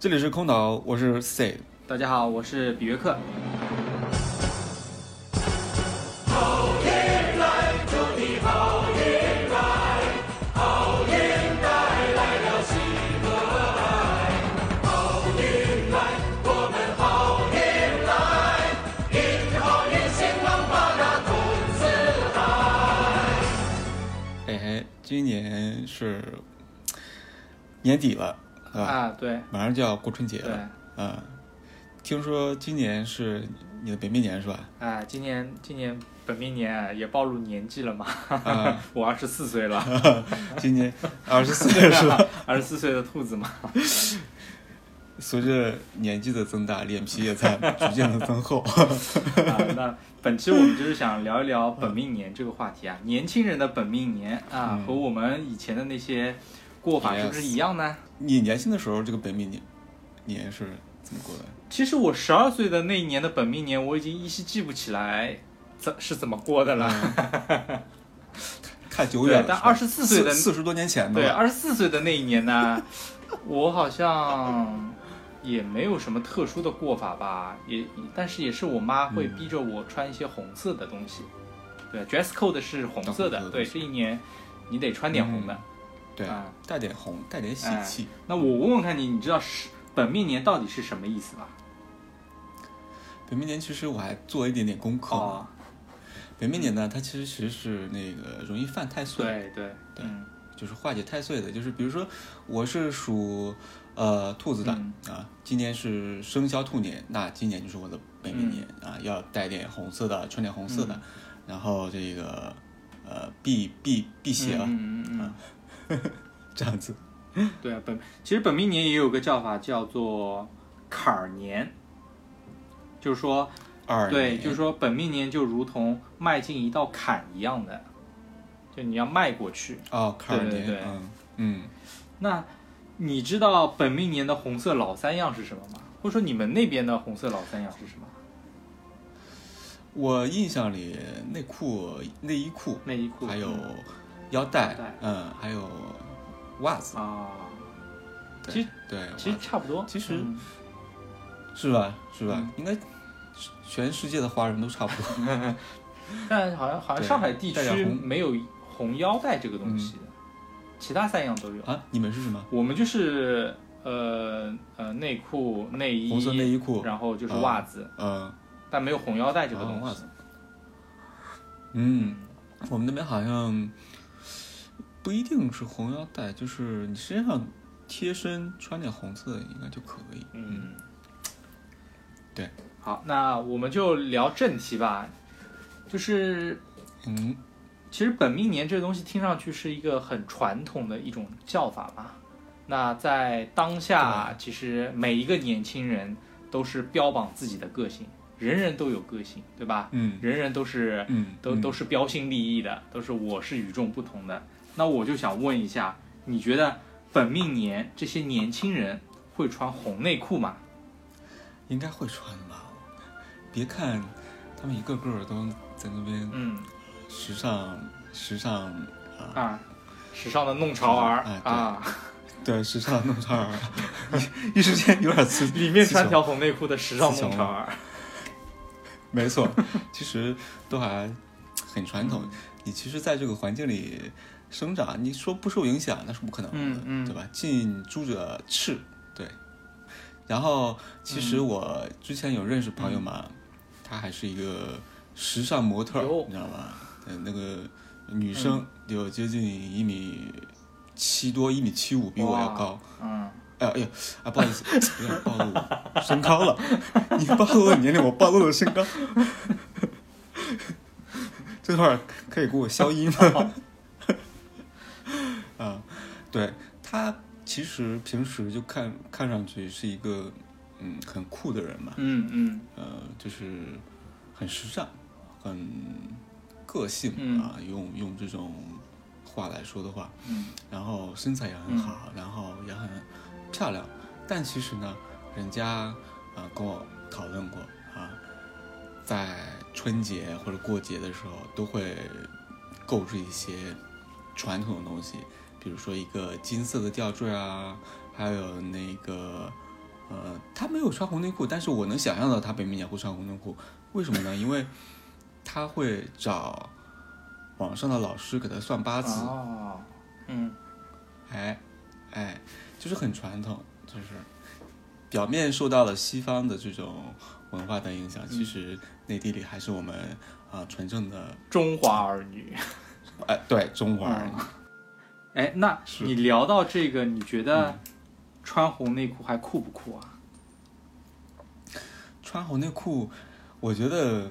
这里是空岛，我是 C。大家好，我是比约克。哎，今年是年底了，是吧？啊，对马上就要过春节对，了，嗯。听说今年是你的本命年是吧？啊，今年今年本命年啊也暴露年纪了嘛，啊，我二十四岁了，今年二十四岁是吧？二十四岁的兔子嘛。随着年纪的增大，脸皮也在逐渐的增厚。啊，那本期我们就是想聊一聊本命年这个话题啊，年轻人的本命年啊，嗯和我们以前的那些过法是不是一样呢？你年轻的时候，这个本命年年是怎么过的？其实我十二岁的那一年的本命年，我已经依稀记不起来怎是怎么过的了。太久远了。对但24岁的四十多年前的对，了。二十四岁的那一年呢，我好像也没有什么特殊的过法吧，也但是也是我妈会嗯逼着我穿一些红色的东西。对，dress code 是红色的，对，这一年你得穿点红的。对。啊，带点红，带点喜气。那我问问看你，你知道是本命年到底是什么意思吗？本命年其实我还做了一点点功课。哦，本命年呢，它其实其实是那个容易犯太岁，对对对嗯。就是化解太岁的。就是比如说我是属呃兔子的、嗯。啊，今年是生肖兔年，那今年就是我的本命年、啊，要带点红色的，穿点红色的，嗯。然后这个呃避避避邪啊、嗯嗯嗯 这样子。嗯，对啊，本其实本命年也有个叫法叫做坎儿年，就是说二对，就是说本命年就如同迈进一道坎一样的，就你要迈过去。哦，坎儿年，对对对嗯嗯，那你知道本命年的红色老三样是什么吗？或者说你们那边的红色老三样是什么？我印象里内裤、内衣裤，内衣裤还有嗯腰带，嗯，还有袜子，啊，其实对，其实差不多。其实嗯是吧？是吧？嗯应该全世界的华人都差不多。但好像好像上海地区没有红腰带这个东西，其他三样都有。啊，你们是什么？我们就是呃呃内裤、内衣、红色内衣裤，然后就是啊袜子，嗯但没有红腰带这个东西。嗯，我们那边好像不一定是红腰带，就是你身上贴身穿点红色的应该就可以。嗯，对。好，那我们就聊正题吧。就是嗯，其实本命年这个东西听上去是一个很传统的一种叫法嘛。那在当下，其实每一个年轻人都是标榜自己的个性，人人都有个性，对吧？嗯人人都是嗯，都嗯都是标新立异的，都是我是与众不同的。那我就想问一下，你觉得本命年这些年轻人会穿红内裤吗？应该会穿吧？别看他们一个个都在那边嗯时尚时尚啊，啊，时尚的弄潮儿哎啊，对，时尚弄潮儿，一一时间有点刺激，里面穿条红内裤的时尚弄潮儿。没错，其实都还很传统。你其实在这个环境里生长，你说不受影响那是不可能的，嗯嗯对吧？近朱者赤，对。然后其实嗯我之前有认识朋友嘛，他还是一个时尚模特，你知道吗？对，那个女生有接近一米七多，一米七五，比我要高。嗯，哎呀哎呀啊，不好意思，有点暴露我身高了。你暴露了年龄，我暴露了身高。这块可以给我消音吗？啊，对他其实平时就看看上去是一个嗯很酷的人嘛，嗯嗯。呃，就是很时尚，很个性、嗯啊，用用这种话来说的话，嗯。然后身材也很好，然后也很漂亮，但其实呢，人家啊、呃跟我讨论过啊，在春节或者过节的时候都会购置一些传统的东西，比如说一个金色的吊坠啊，还有那个呃，他没有穿红内裤，但是我能想象到他本命年会穿红内裤，为什么呢？因为他会找网上的老师给他算八字，哦，嗯哎，哎，就是很传统，就是表面受到了西方的这种文化的影响，其实内地里还是我们啊、纯正的，中华儿女。哎，对中华人。哎，那你聊到这个，你觉得嗯穿红内裤还酷不酷啊？穿红内裤，我觉得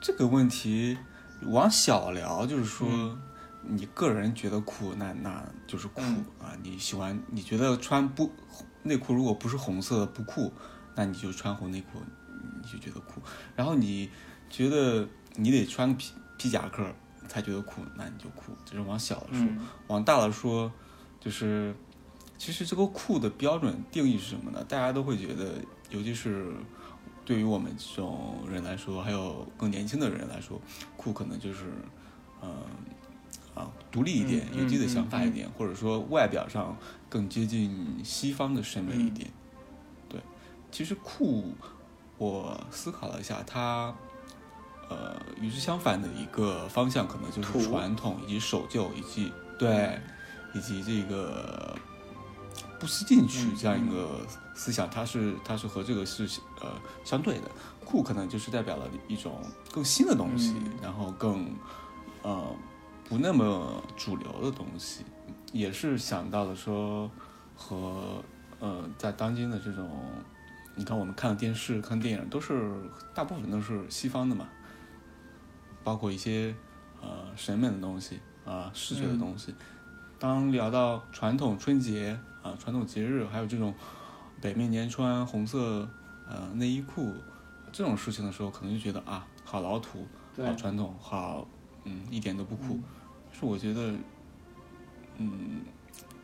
这个问题往小聊，就是说、嗯你个人觉得酷，那那就是酷、嗯啊。你喜欢，你觉得穿不内裤如果不是红色的不酷，那你就穿红内裤，你就觉得酷。然后你觉得你得穿皮皮夹克才觉得酷，那你就酷。这是往小了说。嗯往大了说，就是其实这个酷的标准定义是什么呢？大家都会觉得，尤其是对于我们这种人来说，还有更年轻的人来说，酷可能就是，嗯、啊，独立一点，嗯有自己的嗯想法一点，或者说外表上更接近西方的审美嗯一点。对，其实酷，我思考了一下，它。呃，与之相反的一个方向，可能就是传统以及守旧，以及对，以及这个不思进取嗯这样一个思想，它是它是和这个是呃相对的。酷可能就是代表了一种更新的东西，嗯然后更呃不那么主流的东西，也是想到了说和呃在当今的这种，你看我们看的电视、看电影都是大部分都是西方的嘛，包括一些呃审美的东西啊、视觉的东西。当聊到传统春节啊、传统节日，还有这种北面年穿红色呃内衣裤这种事情的时候，可能就觉得啊，好老土，好传统，好嗯，一点都不酷。是我觉得，嗯，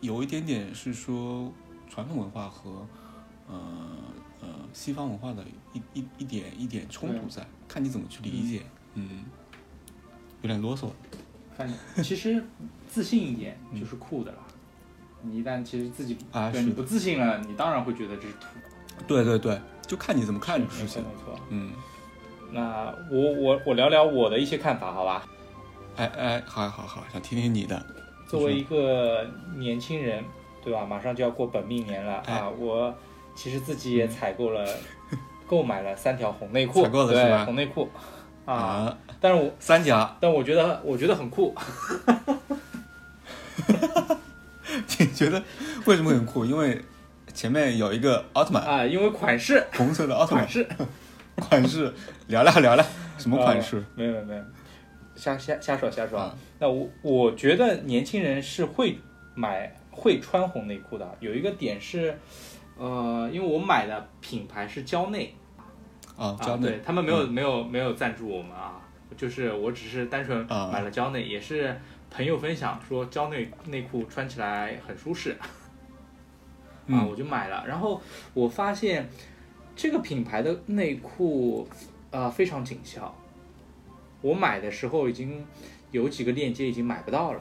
有一点点是说传统文化和呃呃西方文化的一一一点一点冲突在，看你怎么去理解。嗯，有点啰嗦。反正其实自信一点就是酷的了。你一旦其实自己啊对你不自信了，你当然会觉得这是土。对对对，就看你怎么看这个没事情。错没错。嗯，那我我我聊聊我的一些看法，好吧？哎哎，好好好，想听听你的。作为一个年轻人，对吧？马上就要过本命年了、哎啊！我其实自己也采购了，购买了三条红内裤，采购的是对吧红内裤啊，啊，但是我三家，但我觉得我觉得很酷，你觉得为什么很酷？因为前面有一个奥特曼，啊，因为款式。红色的奥特曼。款式。款式，聊聊聊聊，什么款式？呃？没有没有。没有，瞎瞎瞎说瞎说。啊。那我我觉得年轻人是会买会穿红内裤的，有一个点是，呃，因为我买的品牌是蕉内。啊，对他们没有、没有没有赞助我们啊，就是我只是单纯啊。买了蕉内，也是朋友分享说蕉内内裤穿起来很舒适，啊，嗯我就买了。然后我发现这个品牌的内裤啊、非常紧俏，我买的时候已经有几个链接已经买不到了，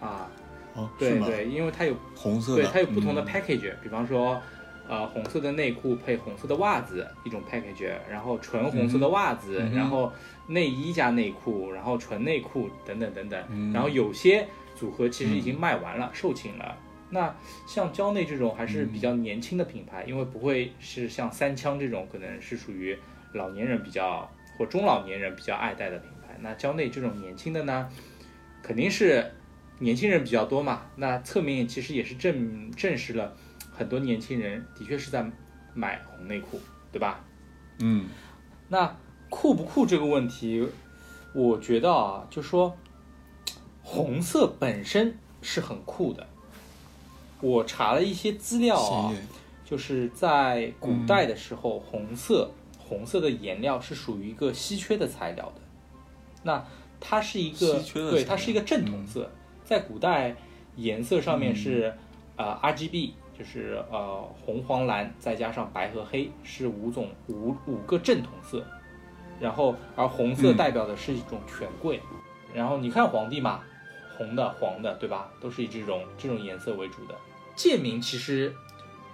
啊，哦，对对，因为它有红色的，对，它有不同的嗯。package，、比方说，呃，红色的内裤配红色的袜子一种 package，然后纯红色的袜子，嗯然后内衣加内裤，然后纯内裤等等等等，嗯然后有些组合其实已经卖完了，售罄了。那像蕉内这种还是比较年轻的品牌，因为不会是像三枪这种可能是属于老年人比较或中老年人比较爱戴的品牌。那蕉内这种年轻的呢，肯定是年轻人比较多嘛。那侧面其实也是证证实了很多年轻人的确是在买红内裤，对吧？嗯。那酷不酷这个问题，我觉得啊，就说红色本身是很酷的。我查了一些资料啊就是在古代的时候，红色红色的颜料是属于一个稀缺的材料的。那它是一个对，它是一个正统色，在古代颜色上面是、呃 RGB，就是呃红黄蓝再加上白和黑是五种五五个正统色，然后而红色嗯。代表的是一种权贵，然后你看皇帝嘛，红的黄的对吧，都是以这种这种颜色为主的。贱民其实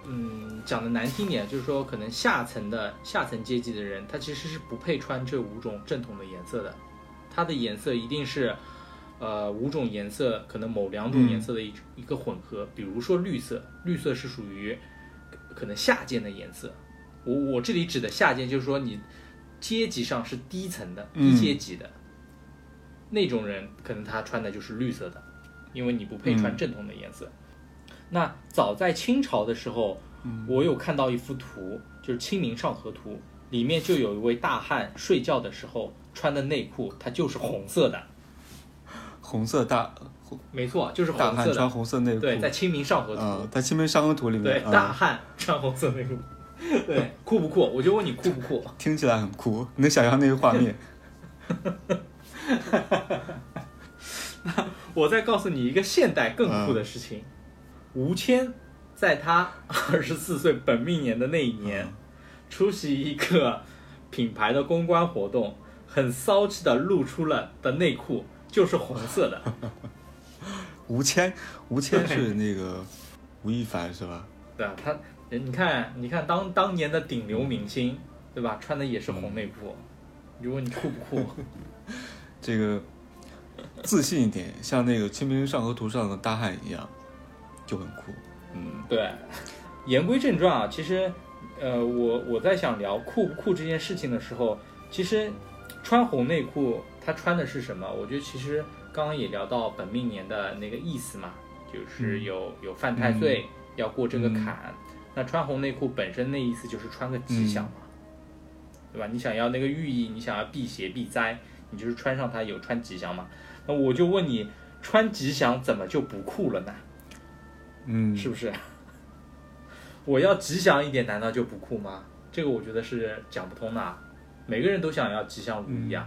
嗯，讲的难听点，就是说可能下层的下层阶级的人，他其实是不配穿这五种正统的颜色的，它的颜色一定是，呃，五种颜色可能某两种颜色的一、一个混合。比如说绿色，绿色是属于可能下贱的颜色。我我这里指的下贱，就是说你阶级上是低层的、低阶级的、那种人，可能他穿的就是绿色的，因为你不配穿正统的颜色。那早在清朝的时候，我有看到一幅图，就是《清明上河图》，里面就有一位大汉睡觉的时候穿的内裤，它就是红色的。红色大没错，就是红色。大汉穿红色内裤。对，在《清明上河图》啊，在《清明上河图》里面，对，大汉穿红色内裤，对，酷不酷？我就问你酷不酷？听起来很酷，能想象那个画面。那我再告诉你一个现代更酷的事情。吴谦在他二十四岁本命年的那一年，出席一个品牌的公关活动，很骚气的露出了的内裤就是红色的。吴谦，吴谦是那个吴亦凡是吧？对啊，他你看，你看当当年的顶流明星，对吧？穿的也是红内裤，你问你酷不酷？这个自信一点，像那个《清明上河图》上的大汉一样。就很酷，嗯，对。言归正传啊，其实，呃，我我在想聊酷不酷这件事情的时候，其实穿红内裤，它穿的是什么？我觉得其实刚刚也聊到本命年的那个意思嘛，就是有有犯太岁，要过这个坎。那穿红内裤本身那意思就是穿个吉祥嘛，对吧？你想要那个寓意，你想要避邪避灾，你就是穿上它有穿吉祥嘛。那我就问你，穿吉祥怎么就不酷了呢？嗯，是不是？我要吉祥一点，难道就不酷吗？这个我觉得是讲不通的。啊每个人都想要吉祥如意啊，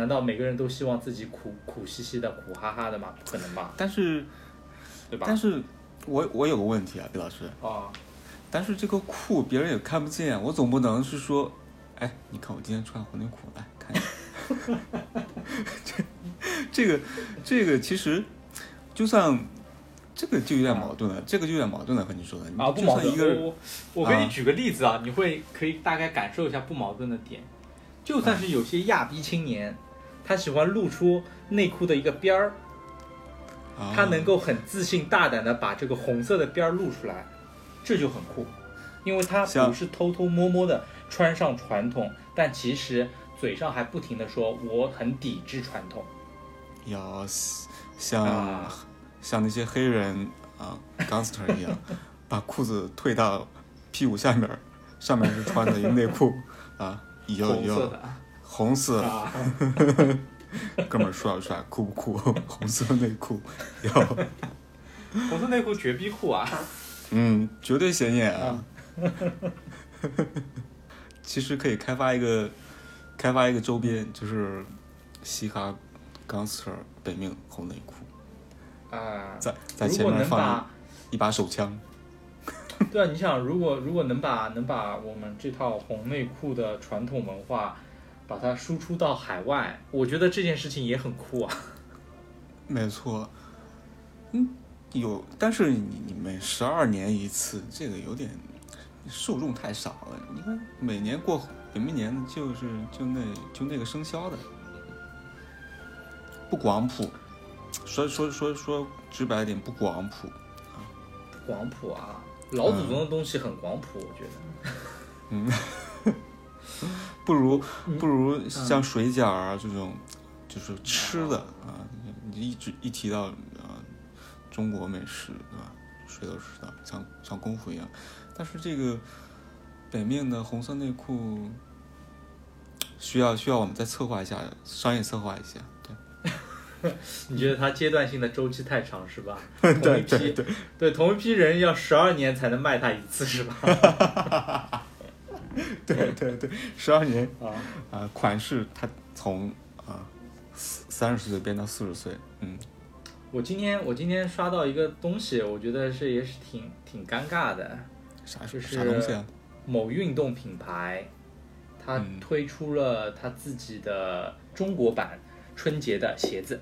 难道每个人都希望自己苦苦兮兮的、苦哈哈的吗？不可能吧？但是，对吧？但是我我有个问题啊，李老师。啊。但是这个酷别人也看不见，我总不能是说，哎，你看我今天穿红内裤，来看。这这个这个其实就算。这个就有点矛盾了，这个就有点矛盾了，和你说的啊，不矛盾。我我给你举个例子啊，你会可以大概感受一下不矛盾的点。就算是有些亚逼青年，他喜欢露出内裤的一个边儿，他能够很自信大胆的把这个红色的边儿露出来，这就很酷，因为他不是偷偷摸摸的穿上传统，但其实嘴上还不停的说我很抵制传统。要像。像那些黑人啊，gangster 一样，把裤子退到屁股下面，上面是穿的一个内裤啊，有有红色，哥们帅不帅？酷不酷？红色内裤，要红色内裤绝逼酷啊！嗯，绝对显眼啊！其实可以开发一个，开发一个周边，就是嘻哈 gangster 本命红内裤。啊，在在前面放一把手枪。对啊，你想，如果如果能把能把我们这套红内裤的传统文化，把它输出到海外，我觉得这件事情也很酷啊。没错，嗯，有，但是你你每十二年一次，这个有点受众太少了。你看，每年过本命年就是就那就那个生肖的，不广谱。说说说说直白点，不广谱啊！广谱啊，老祖宗的东西很广谱，我觉得。嗯，不如不如像水饺啊这种，就是吃的啊，你一直一提到啊中国美食，对吧？谁都知道，像像功夫一样。但是这个北面的红色内裤，需要需要我们再策划一下，商业策划一下。对 你觉得它阶段性的周期太长是吧？对对对，对同一批人要十二年才能卖它一次是吧？对对对，十二年啊啊！款式它从啊三十岁变到四十岁，嗯。我今天我今天刷到一个东西，我觉得是也是挺挺尴尬的。啥就是啥东西啊？某运动品牌，它推出了它自己的中国版春节的鞋子。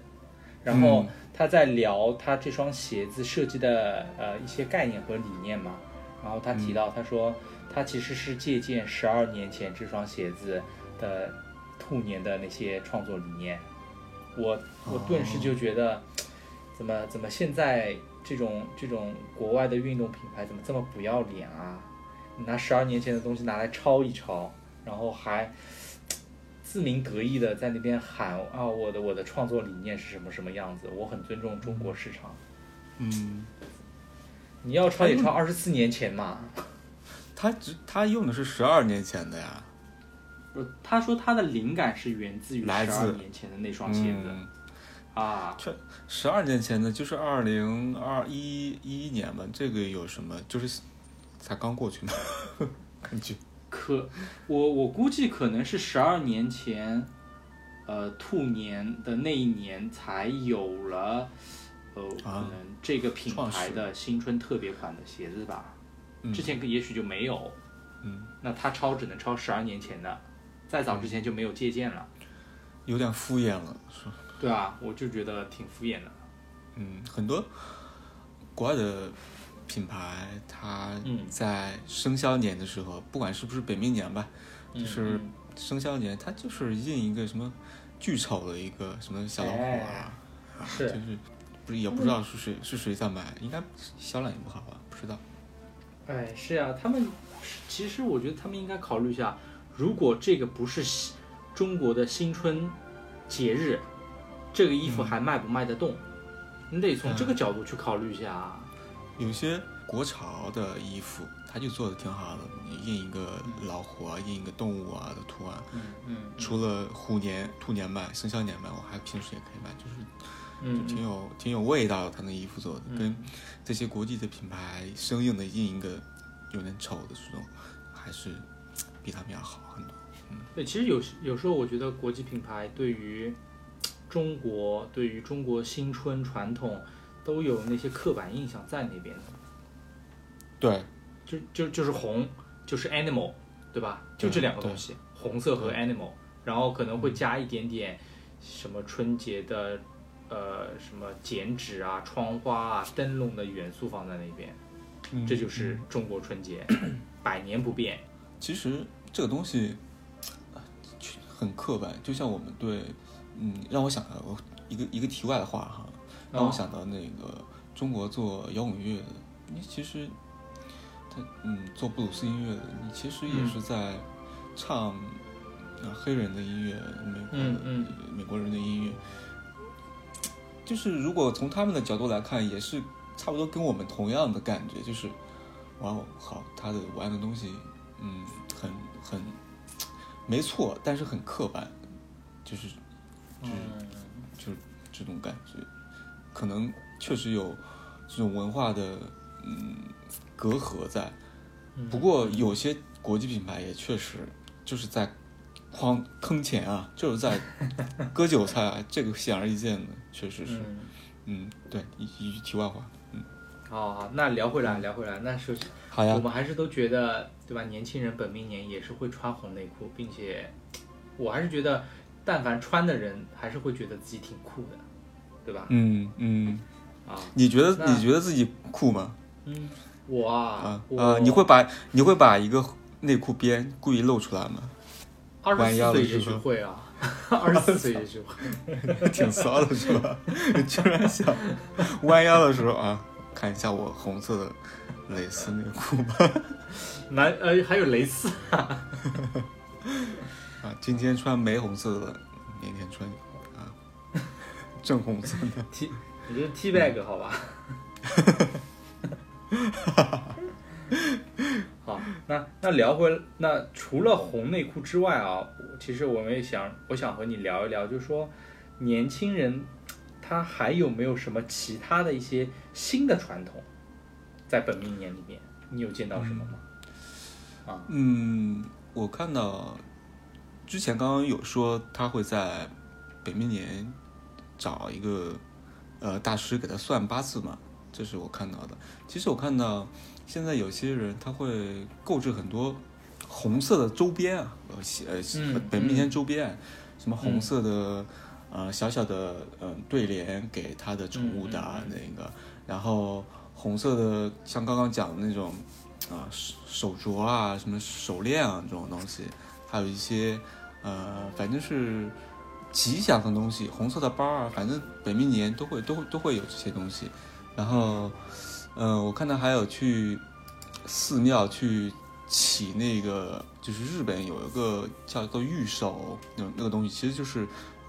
然后他在聊他这双鞋子设计的呃一些概念和理念嘛，然后他提到，他说他其实是借鉴十二年前这双鞋子的兔年的那些创作理念。我我顿时就觉得，怎么怎么现在这种这种国外的运动品牌怎么这么不要脸啊？你拿十二年前的东西拿来抄一抄，然后还自鸣得意的在那边喊啊，我的我的创作理念是什么什么样子？我很尊重中国市场。嗯，你要抄也抄二十四年前嘛。他只他用的是十二年前的呀。不，他说他的灵感是源自于十二年前的那双鞋子、嗯，啊。十二年前的就是二零二一一一年嘛，这个有什么？就是才刚过去嘛，感觉。可我我估计可能是十二年前，呃，兔年的那一年才有了，呃，可啊能这个品牌的新春特别款的鞋子吧。嗯之前也许就没有，嗯，那他抄只能抄十二年前的，再早之前就没有借鉴了，有点敷衍了，是。对啊，我就觉得挺敷衍的。嗯，很多国外的品牌，它嗯。在生肖年的时候，不管是不是本命年吧，嗯就是嗯。生肖年，它就是印一个什么巨丑的一个什么小老虎哎啊，就是不是也不知道是谁是谁在买，应该销量也不好吧，不知道。哎，是呀、他们其实我觉得他们应该考虑一下，如果这个不是新中国的新春节日，这个衣服还卖不卖得动？你得从这个角度去考虑一下啊。有些国潮的衣服，它就做的挺好的，印一个老虎啊，印一个动物啊的图案，嗯嗯除了虎年、兔年卖、生肖年卖，我还平时也可以卖，就是嗯挺有挺有味道的，他那衣服做的，嗯跟这些国际的品牌生硬的印一个有点丑的这种，还是比他们要好很多。嗯对，其实有时有时候我觉得国际品牌对于中国、对于中国新春传统都有那些刻板印象在那边的。对，就就就是红，就是 animal，对吧？就这两个东西，红色和 animal，然后可能会加一点点什么春节的呃什么剪纸啊、窗花啊、灯笼的元素放在那边，嗯这就是中国春节，百年不变。其实这个东西呃很刻板，就像我们对，嗯，让我想到我一个一个题外的话哈，让我哦想到那个中国做摇滚乐的，你其实他嗯做布鲁斯音乐的，你其实也嗯是在唱啊黑人的音乐，美国的、嗯嗯美国人的音乐，就是如果从他们的角度来看，也是差不多跟我们同样的感觉，就是哇哦好，他的玩的东西，嗯，很很没错，但是很刻板，就是就是就是这种感觉，可能确实有这种文化的嗯隔阂在。嗯。不过有些国际品牌也确实就是在框坑钱啊，就是在割韭菜啊，这个显而易见的，确实是。嗯，嗯，对，一一句题外话。嗯，好好，那聊回来聊回来，那首先好呀我，们还是都觉得，对吧？年轻人本命年也是会穿红内裤，并且我还是觉得，但凡穿的人，还是会觉得自己挺酷的，对吧？嗯嗯，啊，你觉得你觉得自己酷吗？嗯，我啊我啊啊，你会把你会把一个内裤边故意露出来吗？二十弯腰四岁也的时候许会啊，二十四岁也许会。挺骚的是吧？居然想弯腰的时候啊，看一下我红色的蕾丝内裤吧。男呃还有蕾丝，啊，今天穿玫红色的，明天穿啊正红色的。T，你这是 T bag 好吧？好，那那聊回那除了红内裤之外啊，其实我们也想，我想和你聊一聊，就是说年轻人他还有没有什么其他的一些新的传统，在本命年里面，你有见到什么吗？啊，嗯，我看到之前刚刚有说他会在本命年找一个呃大师给他算八字嘛，这是我看到的。其实我看到现在有些人他会购置很多红色的周边啊，呃呃本命年周边，什么红色的。呃，小小的嗯、呃对联给他的宠物的啊、嗯嗯那个，然后红色的像刚刚讲的那种啊手手镯啊，什么手链啊这种东西，还有一些呃，反正是吉祥的东西，红色的包啊，反正本命年都会都会都会有这些东西。然后，嗯、我看到还有去寺庙去起那个，就是日本有一个叫做玉手那那个东西，其实就是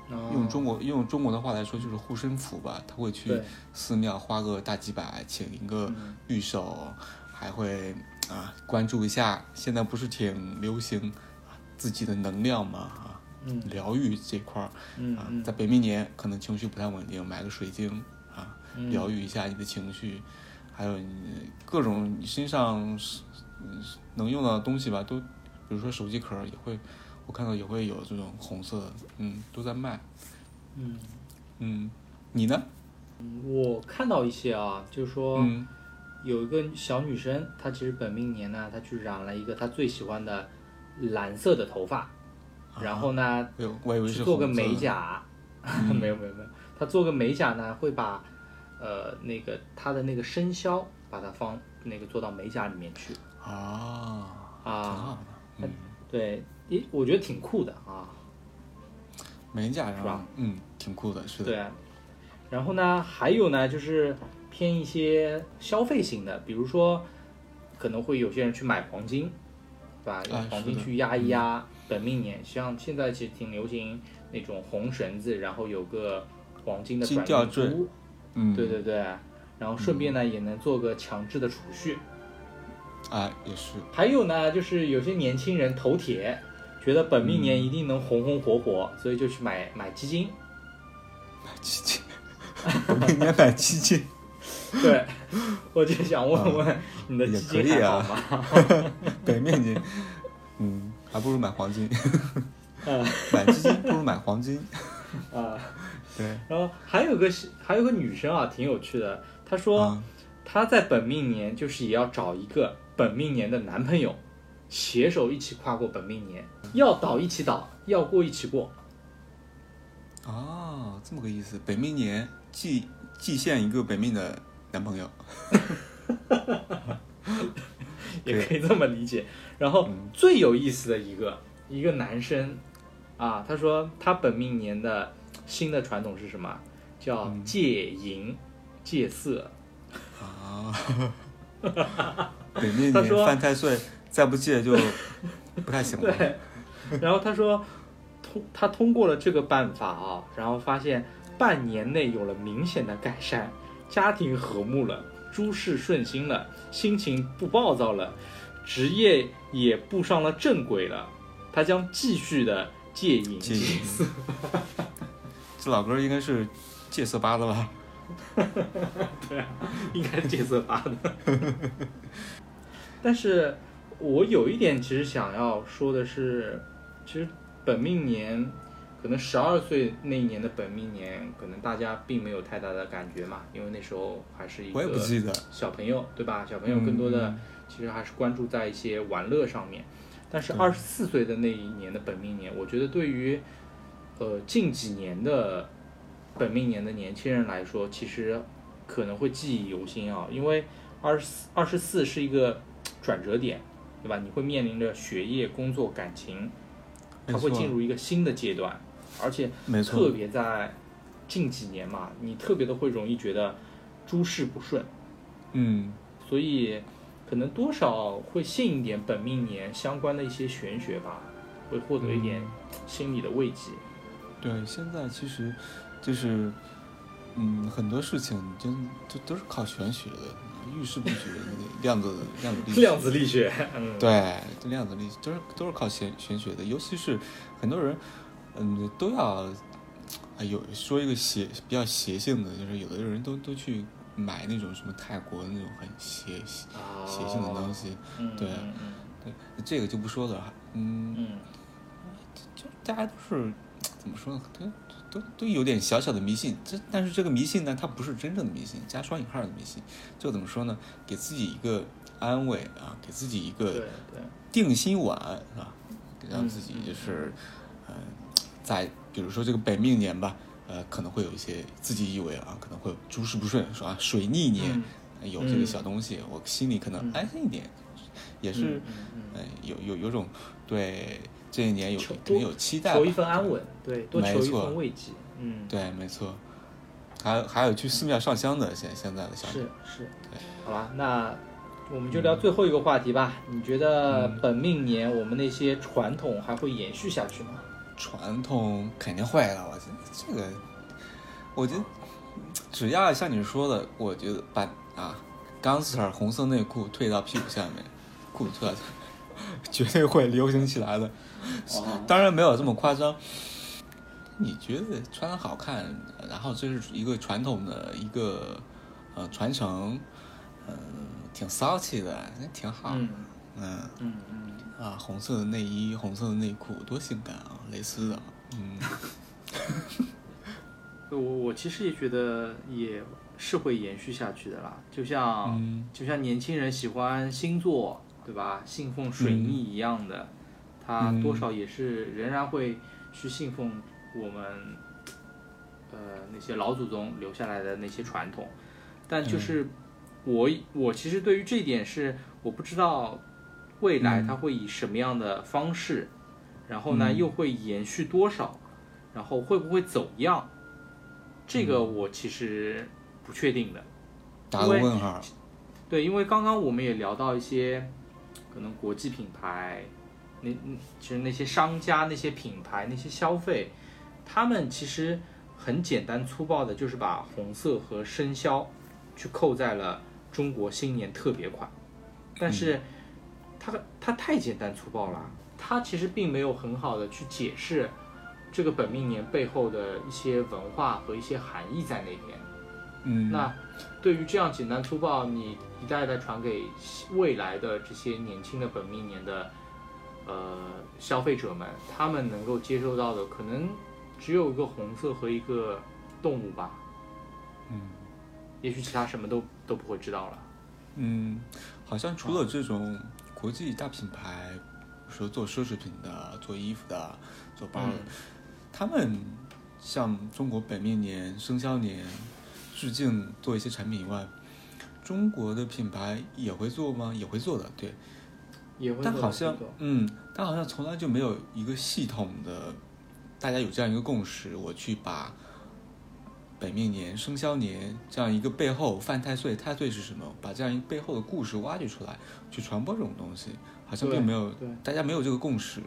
用中国用中国的话来说就是护身符吧，他会去寺庙花个大几百请一个嗯玉手，还会啊关注一下，现在不是挺流行啊自己的能量嘛啊，嗯。疗愈这块儿啊，在本命年可能情绪不太稳定，买个水晶啊，嗯。疗愈一下你的情绪，还有你各种你身上是嗯能用到的东西吧，都比如说手机壳儿也会，我看到也会有这种红色的，嗯，都在卖，嗯，嗯，你呢？我看到一些啊，就是说嗯有一个小女生，她其实本命年呢，她去染了一个她最喜欢的蓝色的头发，然后呢，我以为是去做个美，甲，没有没有没有，她做个美甲呢，会把呃那个它的那个生肖把它放那个做到美甲里面去啊，啊，嗯，对，一，我觉得挺酷的啊，美甲是吧，嗯，挺酷的，是的，对啊，然后呢，还有呢，就是偏一些消费型的，比如说可能会有些人去买黄金，对吧？用黄金去压一压本命年，像现在其实挺流行那种红绳子，然后有个黄金的金转运吊坠珠，嗯，对对对，然后顺便呢也能做个强制的储蓄。啊，也是，还有呢，就是有些年轻人头铁，觉得本命嗯。年一定能红红火火，所以就去买买基金。买基金，我明年买基金，对，我就想问问你的也基金还好吗？北面金，嗯，还不如买黄金，嗯。买基金不如买黄金，啊，对，然后还有个是还有个女生啊，挺有趣的。她说啊她在本命年就是也要找一个本命年的男朋友，携手一起跨过本命年，要倒一起倒，要过一起过。哦，这么个意思。本命年寄寄献一个本命的男朋友，也可以这么理解。然后嗯最有意思的一个一个男生啊，他说他本命年的新的传统是什么？叫嗯戒淫、戒色。啊，本命年犯太岁，再不戒就不太行了。对，然后他说通他通过了这个办法啊，然后发现半年内有了明显的改善，家庭和睦了，诸事顺心了，心情不暴躁了，职业也步上了正轨了。他将继续的戒淫戒淫色。这老哥儿应该是戒色八的吧？对啊，应该是戒色八的。但是我有一点其实想要说的是，其实本命年，可能十二岁那一年的本命年，可能大家并没有太大的感觉嘛，因为那时候还是一个。小朋友，对吧？小朋友更多的嗯其实还是关注在一些玩乐上面。但是对。二十四岁的那一年的本命年，我觉得对于呃近几年的本命年的年轻人来说，其实可能会记忆犹新啊，因为二十四二十四是一个转折点，对吧？你会面临着学业、工作、感情，它会进入一个新的阶段，而且特，别在近几年嘛，你特别的会容易觉得诸事不顺。嗯，所以可能多少会信一点本命年相关的一些玄学吧，会获得一点心理的慰藉。对，现在其实就是，嗯，很多事情真就都是靠玄学的，遇事不决，量子量子力学。量子力学，嗯，对，这量子力都是都是靠玄玄学的，尤其是很多人，嗯，都要，啊，有说一个邪比较邪性的，就是有的人都都去买那种什么泰国的那种很邪邪性的东西，嗯，对嗯嗯对，这个就不说了，嗯，嗯。就大家都是怎么说呢，都都都有点小小的迷信，这但是这个迷信呢，它不是真正的迷信，加双引号的迷信，就怎么说呢，给自己一个安慰啊，给自己一个定心丸是吧？让嗯自己就是，呃，在比如说这个本命年吧，呃，可能会有一些自己以为啊，可能会诸事不顺，说啊水逆年、有这个小东西，我心里可能嗯安心一点。也是嗯。有有有种对这一年有可能有期待吧，求一份安稳，对，多求一份慰藉，嗯，对，没错。还有还有去寺庙上香的，现现在的小是是，是，好吧，那我们就聊最后一个话题吧。你觉得嗯。本命年我们那些传统还会延续下去吗？传统肯定会的。我觉得这个，我觉得只要像你说的，我觉得把啊钢丝儿红色内裤退到屁股下面，裤子退到，绝对会流行起来的。哦当然没有这么夸张。你觉得穿的好看，然后这是一个传统的一个呃传承，嗯、挺骚气的，那挺好。嗯嗯嗯嗯，啊，红色的内衣，红色的内裤，多性感啊，蕾丝的，嗯 我我其实也觉得也是会延续下去的啦。就像、嗯就像年轻人喜欢星座，对吧？信奉水逆一样的，他嗯多少也是仍然会去信奉我们呃那些老祖宗留下来的那些传统。但就是我我其实对于这一点是我不知道未来嗯。它会以什么样的方式，然后呢嗯。又会延续多少，然后会不会走样，这个嗯。我其实不确定的。打个问号。对，因为刚刚我们也聊到一些可能国际品牌，那嗯其实那些商家、那些品牌、那些消费，他们其实很简单粗暴的，就是把红色和生肖去扣在了中国新年特别款，但是它它太简单粗暴了，它其实并没有很好的去解释这个本命年背后的一些文化和一些含义在那边。嗯，那对于这样简单粗暴，你一代代传给未来的这些年轻的本命年的呃消费者们，他们能够接受到的可能只有一个红色和一个动物吧，嗯也许其他什么都都不会知道了。嗯，好像除了这种国际大品牌，说做奢侈品的、做衣服的、做包的，嗯他们像中国本命年、生肖年致敬做一些产品以外，中国的品牌也会做吗？也会做的，对。也会但好像，嗯，但好像从来就没有一个系统的，大家有这样一个共识，我去把本命年、生肖年这样一个背后犯太岁，太岁是什么？把这样一个背后的故事挖掘出来，去传播这种东西，好像并没有对，大家没有这个共识。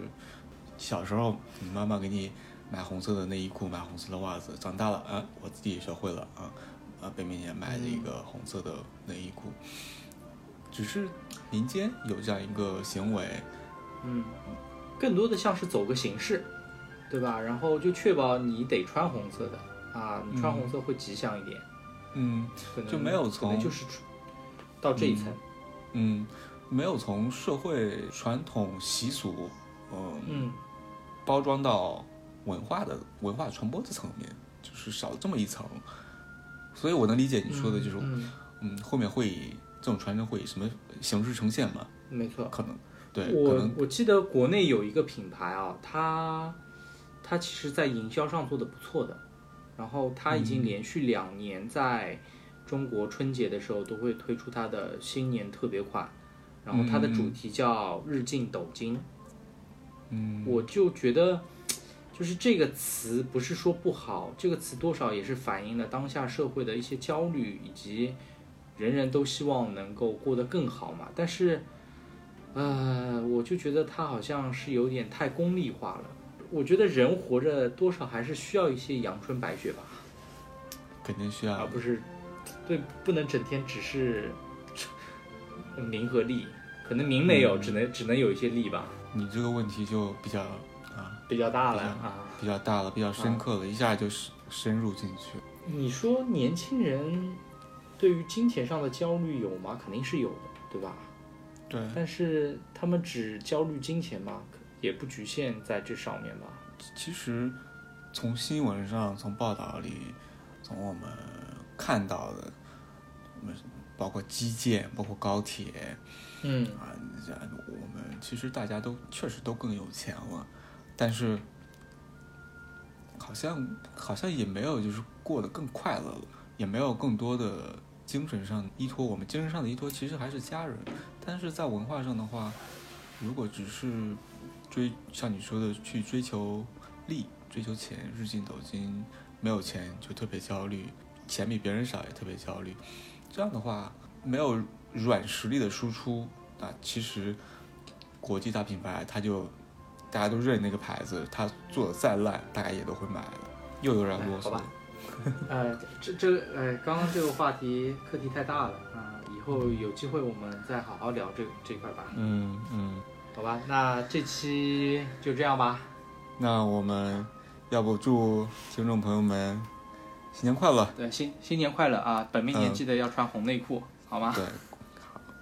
小时候，你妈妈给你买红色的内衣裤，买红色的袜子，长大了啊，我自己也学会了啊，啊，本命年买了一个红色的内衣裤。只是民间有这样一个行为，嗯，更多的像是走个形式，对吧？然后就确保你得穿红色的啊，你穿嗯红色会吉祥一点，嗯就没有可能从就是到这一层。嗯，没有从社会传统习俗，嗯，嗯包装到文化的文化传播的层面，就是少了这么一层。所以我能理解你说的就是，嗯，嗯，后面会以这种传承会以什么形式呈现嘛？嗯没错。可能，对，可我能，我记得国内有一个品牌啊，它它其实在营销上做的不错的，然后它已经连续两年在中国春节的时候都会推出它的新年特别款，然后它的主题叫日进斗金。嗯，我就觉得，就是这个词不是说不好，这个词多少也是反映了当下社会的一些焦虑，以及人人都希望能够过得更好嘛。但是，呃，我就觉得它好像是有点太功利化了。我觉得人活着多少还是需要一些阳春白雪吧，肯定需要而不是对，不能整天只是名和利，可能名没有，只能只能有一些利吧，你这个问题就比较啊比较大了啊。比较大了，比较深刻了，一下就深深入进去。你说年轻人对于金钱上的焦虑有吗？肯定是有的，对吧？对，但是他们只焦虑金钱吗？也不局限在这上面吧。其实从新闻上、从报道里、从我们看到的，我们包括基建、包括高铁嗯啊，这我们其实大家都确实都更有钱了，但是好像好像也没有就是过得更快乐了，也没有更多的精神上依托。我们精神上的依托其实还是家人，但是在文化上的话，如果只是追像你说的去追求利、追求钱，日进斗金，没有钱就特别焦虑，钱比别人少也特别焦虑，这样的话没有软实力的输出，那其实国际大品牌它就大家都认那个牌子，它做的再烂，大家也都会买的。又有点啰嗦哎好吧。呃，这这呃，刚刚这个话题课题太大了啊、以后有机会我们再好好聊这这块吧，嗯嗯，好吧？那这期就这样吧。那我们要不祝听众朋友们新年快乐，对，新新年快乐啊！本命年嗯记得要穿红内裤，好吗？对，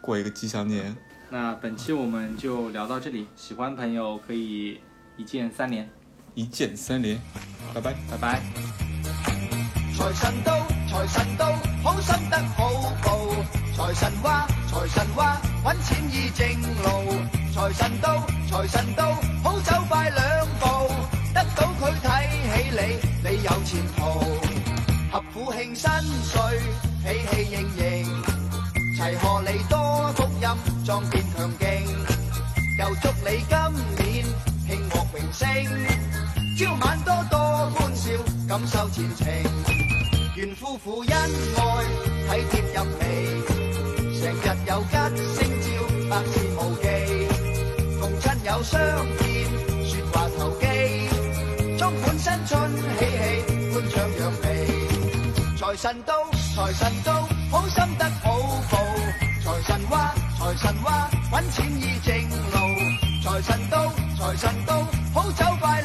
过一个吉祥年。那本期我们就聊到这里，喜欢朋友可以一键三连，一键三连，拜拜。拜拜。财神到，财神到，好心得好報。財神話，財神話，揾錢易正路。財神到，財神到，好走快兩步。得到佢睇起你，你有前途。合府庆新歲，喜氣盈盈，齊賀你多福音，壯健強勁。又祝你今年慶獲榮升。朝晚多多歡笑，感受前程。願夫婦恩愛，體貼入微，成日有吉星照，百事。友相见，说话投机，充满新春喜气，欢唱扬眉。财神到，财神到，好心得好报。财神话，财神话，揾钱易正路。财神到，财神到，好走快